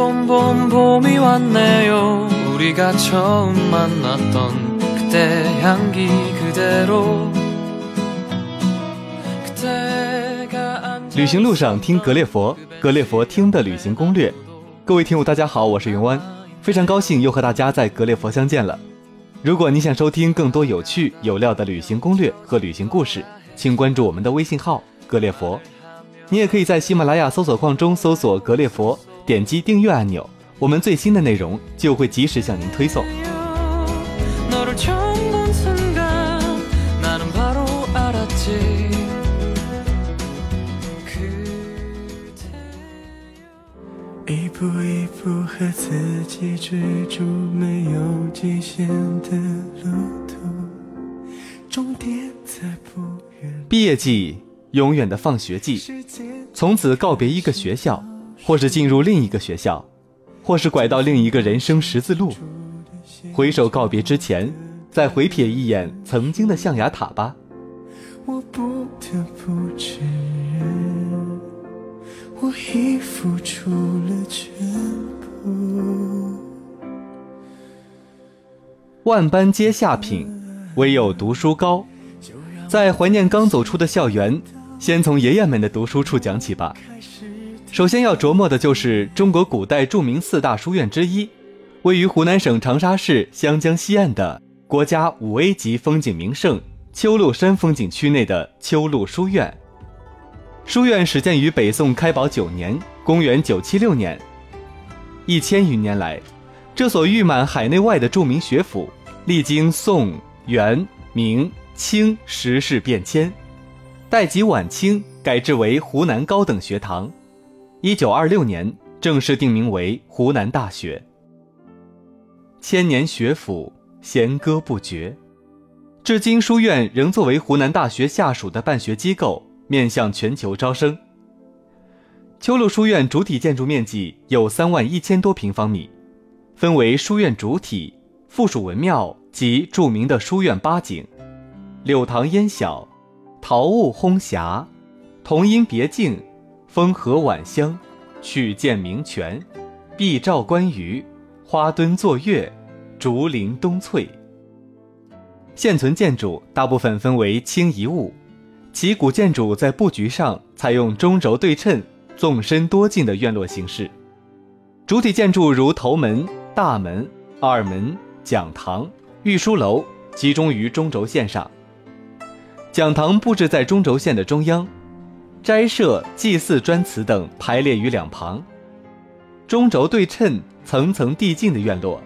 봄 봄 봄이 왔네요 우리가 처음 만났던 그때 향기 그대로 그때가 앉아 旅行路上听格列佛，格列佛听的旅行攻略。各位听友，大家好，我是云湾，非常高兴又和大家在格列佛相见了。如果你想收听更多有趣有料的旅行攻略和旅行故事，请关注我们的微信号“格列佛”。你也可以在喜马拉雅搜索框中搜索“格列佛”， 点击订阅按钮我们最新的内容就会及时向您推送。一步一步和自己追逐没有极限的路途终点在不远。毕业季永远的放学季。从此告别一个学校或是进入另一个学校，或是拐到另一个人生十字路。回首告别之前，再回瞥一眼曾经的象牙塔吧。我不得不承认，我已付出了全部。万般皆下品，唯有读书高。在怀念刚走出的校园，先从爷爷们的读书处讲起吧。首先要琢磨的就是中国古代著名四大书院之一，位于湖南省长沙市湘江西岸的国家五 A 级风景名胜秋鹿山风景区内的秋鹿书院。书院始建于北宋开宝九年（公元976年），一千余年来，这所誉满海内外的著名学府，历经宋、元、明、清时事变迁，待及晚清改制为湖南高等学堂。一九二六年正式定名为湖南大学。千年学府，弦歌不绝，至今书院仍作为湖南大学下属的办学机构，面向全球招生。秋鹿书院主体建筑面积有三万一千多平方米，分为书院主体、附属文庙及著名的书院八景：柳塘烟晓、桃雾烘霞、桐荫别径、风和晚香、曲涧鸣泉、碧照观鱼、花墩坐月、竹林冬翠。现存建筑大部分分为清遗物，其古建筑在布局上采用中轴对称、纵深多进的院落形式。主体建筑如头门、大门、二门、讲堂、御书楼集中于中轴线上。讲堂布置在中轴线的中央，斋舍、祭祀专祠等排列于两旁。中轴对称、层层递进的院落，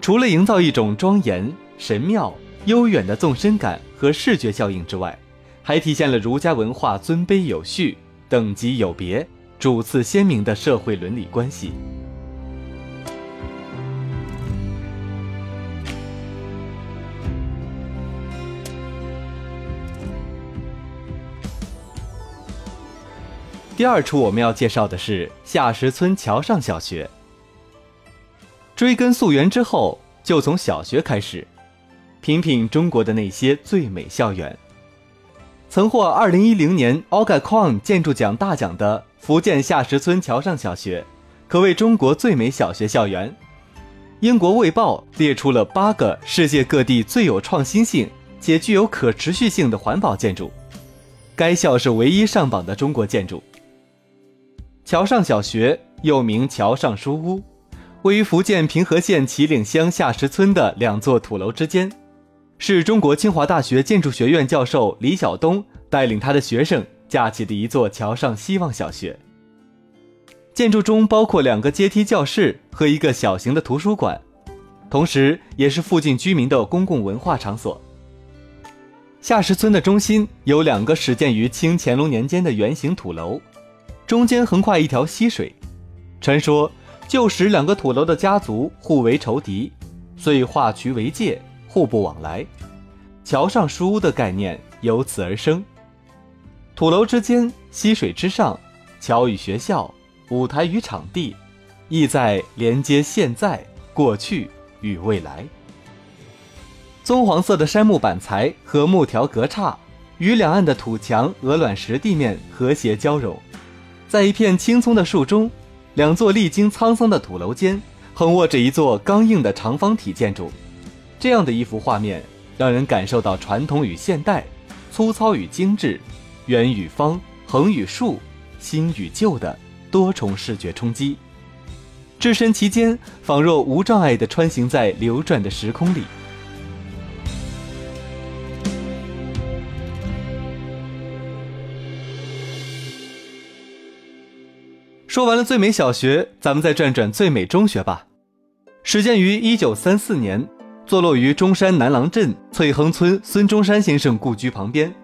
除了营造一种庄严、神妙、悠远的纵深感和视觉效应之外，还体现了儒家文化尊卑有序、等级有别、主次鲜明的社会伦理关系。第二处我们要介绍的是下石村桥上小学。追根溯源之后，就从小学开始，品品中国的那些最美校园。曾获2010年 OGA Kong 建筑奖大奖的福建下石村桥上小学，可谓中国最美小学校园。英国《卫报》列出了八个世界各地最有创新性且具有可持续性的环保建筑，该校是唯一上榜的中国建筑。桥上小学又名桥上书屋，位于福建平和县旗岭乡下石村的两座土楼之间，是中国清华大学建筑学院教授李晓东带领他的学生架起的一座桥上希望小学。建筑中包括两个阶梯教室和一个小型的图书馆，同时也是附近居民的公共文化场所。下石村的中心有两个始建于清乾隆年间的圆形土楼。中间横跨一条溪水，传说旧时两个土楼的家族互为仇敌，遂化渠为界，互不往来。桥上书屋的概念由此而生。土楼之间，溪水之上，桥与学校，舞台与场地，意在连接现在、过去与未来。棕黄色的杉木板材和木条隔刹，与两岸的土墙、鹅卵石地面和谐交融。在一片青葱的树中，两座历经沧桑的土楼间，横卧着一座刚硬的长方体建筑。这样的一幅画面，让人感受到传统与现代、粗糙与精致、圆与方、横与竖、新与旧的多重视觉冲击。置身其间，仿若无障碍地穿行在流转的时空里。说完了最美小学，咱们再转转最美中学吧。始建于一九三四年，坐落于中山南廊镇翠亨村孙中山先生故居旁边，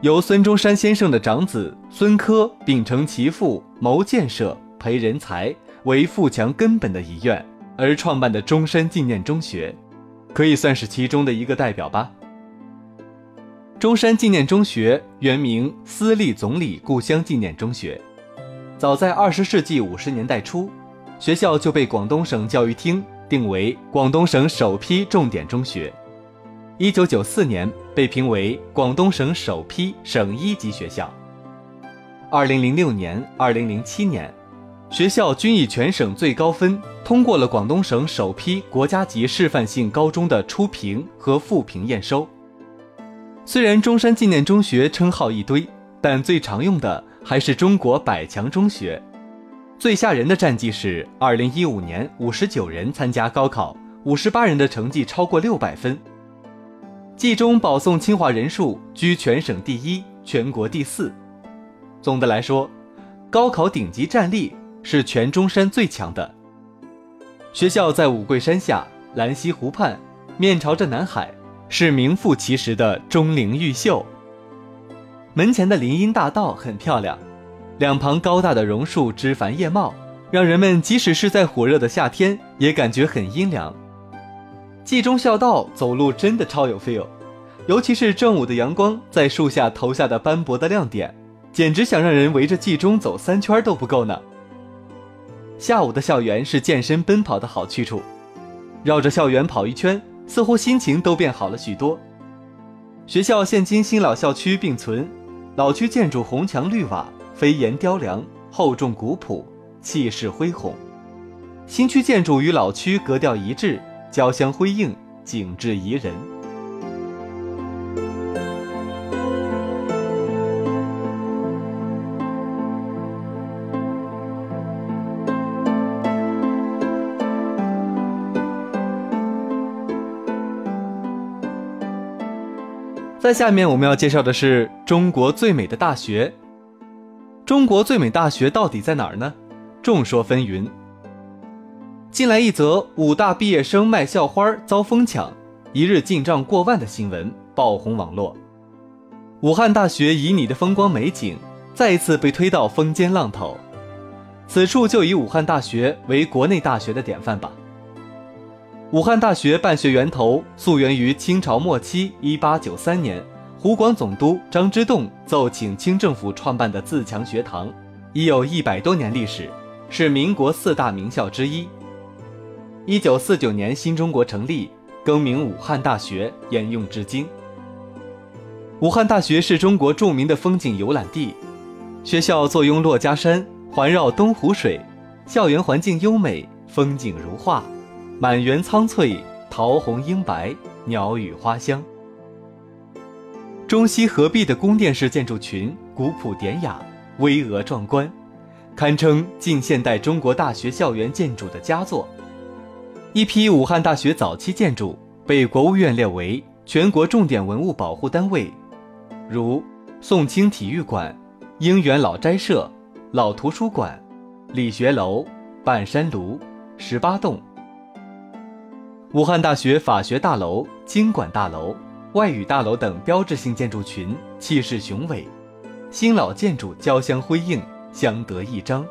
由孙中山先生的长子孙科秉承其父谋建设、培人才为富强根本的遗愿而创办的中山纪念中学，可以算是其中的一个代表吧。中山纪念中学原名私立总理故乡纪念中学。早在二十世纪五十年代初，学校就被广东省教育厅定为广东省首批重点中学。一九九四年被评为广东省首批省一级学校。二零零六年、二零零七年，学校均以全省最高分通过了广东省首批国家级示范性高中的初评和复评验收。虽然中山纪念中学称号一堆，但最常用的。还是中国百强中学，最吓人的战绩是二零一五年五十九人参加高考，五十八人的成绩超过六百分。冀中保送清华人数居全省第一，全国第四。总的来说，高考顶级战力是全中山最强的。学校在五桂山下，兰溪湖畔，面朝着南海，是名副其实的钟灵毓秀。门前的林荫大道很漂亮，两旁高大的榕树枝繁叶茂，让人们即使是在火热的夏天也感觉很阴凉。冀中校道走路真的超有 feel，尤其是正午的阳光在树下投下的斑驳的亮点，简直想让人围着冀中走三圈都不够呢。下午的校园是健身奔跑的好去处，绕着校园跑一圈，似乎心情都变好了许多。学校现今新老校区并存。老区建筑红墙绿瓦，飞檐雕梁，厚重古朴，气势恢宏；新区建筑与老区格调一致，交相辉映，景致宜人。下面我们要介绍的是中国最美的大学。中国最美大学到底在哪儿呢？众说纷纭。近来一则武大毕业生卖校花遭疯抢，一日进账过万的新闻爆红网络。武汉大学以你的风光美景再一次被推到风尖浪头。此处就以武汉大学为国内大学的典范吧。武汉大学办学源头溯源于清朝末期，一八九三年，湖广总督张之洞奏请清政府创办的自强学堂，已有一百多年历史，是民国四大名校之一。一九四九年新中国成立，更名武汉大学，沿用至今。武汉大学是中国著名的风景游览地，学校坐拥珞珈山，环绕东湖水，校园环境优美，风景如画。满园苍翠，桃红樱白，鸟语花香。中西合璧的宫殿式建筑群，古朴典雅，巍峨壮观，堪称近现代中国大学校园建筑的佳作。一批武汉大学早期建筑被国务院列为全国重点文物保护单位，如宋清体育馆、应元老斋社、老图书馆、理学楼、半山庐、十八洞。武汉大学法学大楼、经管大楼、外语大楼等标志性建筑群气势雄伟，新老建筑交相辉映，相得益彰。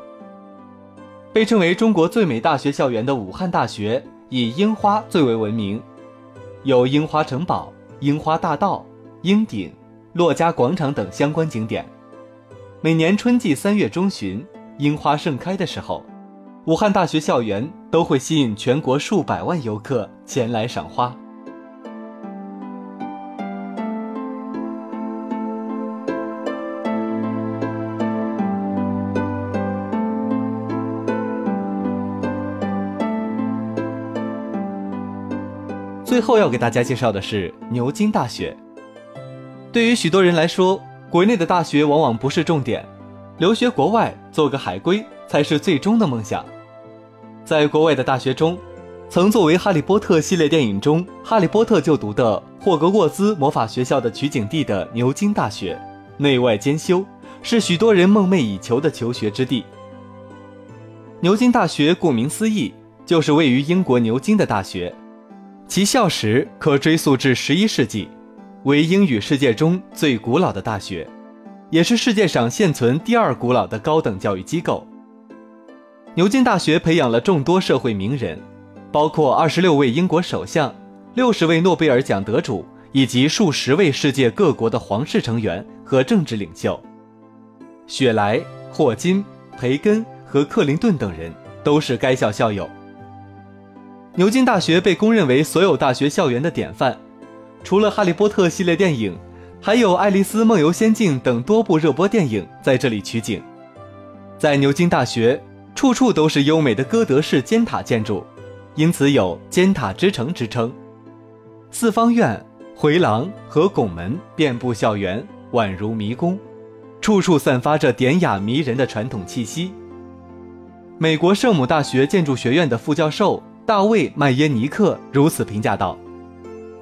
被称为中国最美大学校园的武汉大学，以樱花最为闻名，有樱花城堡、樱花大道、樱顶、珞珈广场等相关景点。每年春季三月中旬，樱花盛开的时候。武汉大学校园都会吸引全国数百万游客前来赏花。最后要给大家介绍的是牛津大学。对于许多人来说国内的大学往往不是重点留学国外做个海归才是最终的梦想。在国外的大学中，曾作为《哈利波特》系列电影中哈利波特就读的霍格沃兹魔法学校的取景地的牛津大学，内外兼修，是许多人梦寐以求的求学之地。牛津大学顾名思义，就是位于英国牛津的大学，其校史可追溯至十一世纪，为英语世界中最古老的大学，也是世界上现存第二古老的高等教育机构。牛津大学培养了众多社会名人，包括二十六位英国首相、六十位诺贝尔奖得主以及数十位世界各国的皇室成员和政治领袖。雪莱、霍金、培根和克林顿等人都是该校校友。牛津大学被公认为所有大学校园的典范，除了《哈利波特》系列电影，还有《爱丽丝梦游仙境》等多部热播电影在这里取景。在牛津大学。处处都是优美的哥德式尖塔建筑，因此有“尖塔之城”之称。四方院、回廊和拱门遍布校园，宛如迷宫，处处散发着典雅迷人的传统气息。美国圣母大学建筑学院的副教授大卫·麦耶尼克如此评价道：“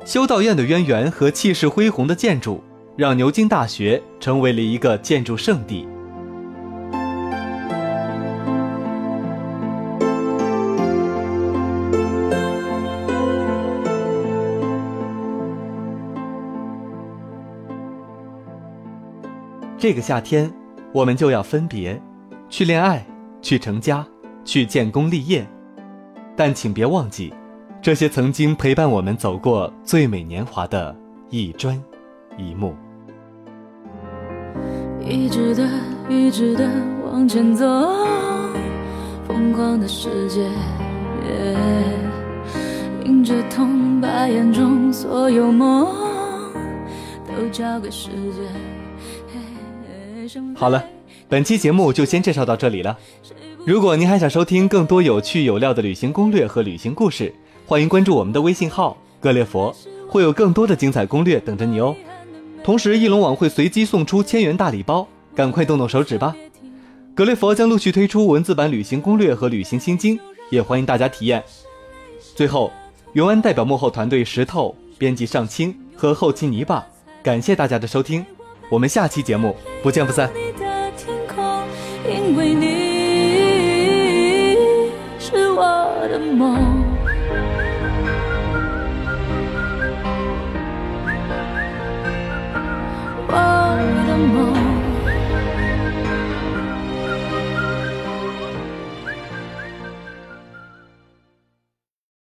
修道院的渊源和气势恢宏的建筑，让牛津大学成为了一个建筑圣地。”这个夏天，我们就要分别，去恋爱，去成家，去建功立业。但请别忘记，这些曾经陪伴我们走过最美年华的一砖一木。一直的，一直的往前走，疯狂的世界，迎着痛，把眼中所有梦都交给时间。好了，本期节目就先介绍到这里了。如果您还想收听更多有趣有料的旅行攻略和旅行故事，欢迎关注我们的微信号“格列佛”，会有更多的精彩攻略等着你哦。同时，翼龙网会随机送出千元大礼包，赶快动动手指吧！格列佛将陆续推出文字版旅行攻略和旅行心经，也欢迎大家体验。最后，永安代表幕后团队石头、编辑上清和后期泥巴，感谢大家的收听。我们下期节目不见不散。因为你是我的梦。